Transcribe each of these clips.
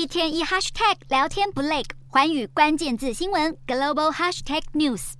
一天一 hashtag 聊天不累，环宇关键字新闻 global hashtag news。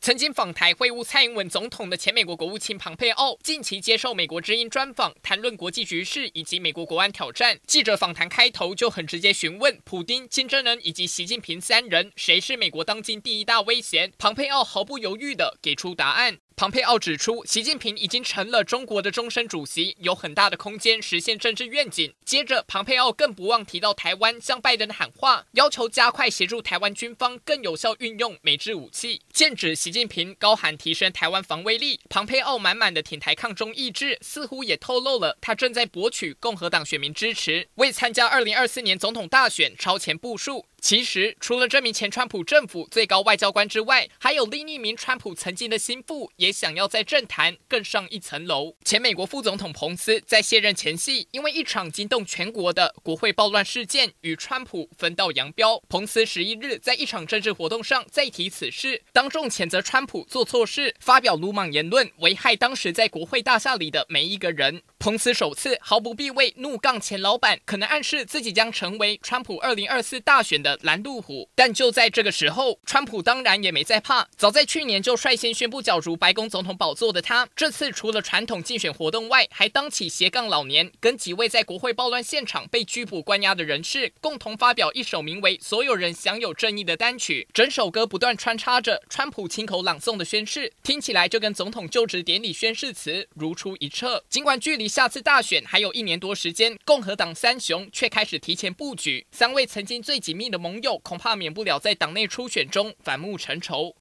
曾经访台会晤蔡英文总统的前美国国务卿庞佩奥，近期接受美国之音专访，谈论国际局势以及美国国安挑战。记者访谈开头就很直接询问，普丁、金正恩以及习近平三人谁是美国当今第一大威胁？庞佩奥毫不犹豫地给出答案。庞佩奥指出，习近平已经成了中国的终身主席，有很大的空间实现政治愿景。接着，庞佩奥更不忘提到台湾，向拜登喊话，要求加快协助台湾军方更有效运用美制武器。剑指习近平高喊提升台湾防卫力，庞佩奥满满的挺台抗中意志，似乎也透露了他正在博取共和党选民支持，为参加二零二四年总统大选超前部署。其实，除了这名前川普政府最高外交官之外，还有另一名川普曾经的心腹，也想要在政坛更上一层楼。前美国副总统彭斯在卸任前夕，因为一场惊动全国的国会暴乱事件，与川普分道扬镳。彭斯十一日在一场政治活动上再提此事，当众谴责川普做错事，发表鲁莽言论，危害当时在国会大厦里的每一个人。彭斯首次毫不避讳怒杠前老板，可能暗示自己将成为川普二零二四大选的拦路虎。但就在这个时候，川普当然也没在怕。早在去年就率先宣布角逐白宫总统宝座的他，这次除了传统竞选活动外，还当起斜杠老年，跟几位在国会暴乱现场被拘捕关押的人士共同发表一首名为《所有人享有正义》的单曲。整首歌不断穿插着川普亲口朗诵的宣誓，听起来就跟总统就职典礼宣誓词如出一辙。尽管距离下次大选还有一年多时间，共和党三雄却开始提前布局。三位曾经最紧密的盟友，恐怕免不了在党内初选中反目成仇。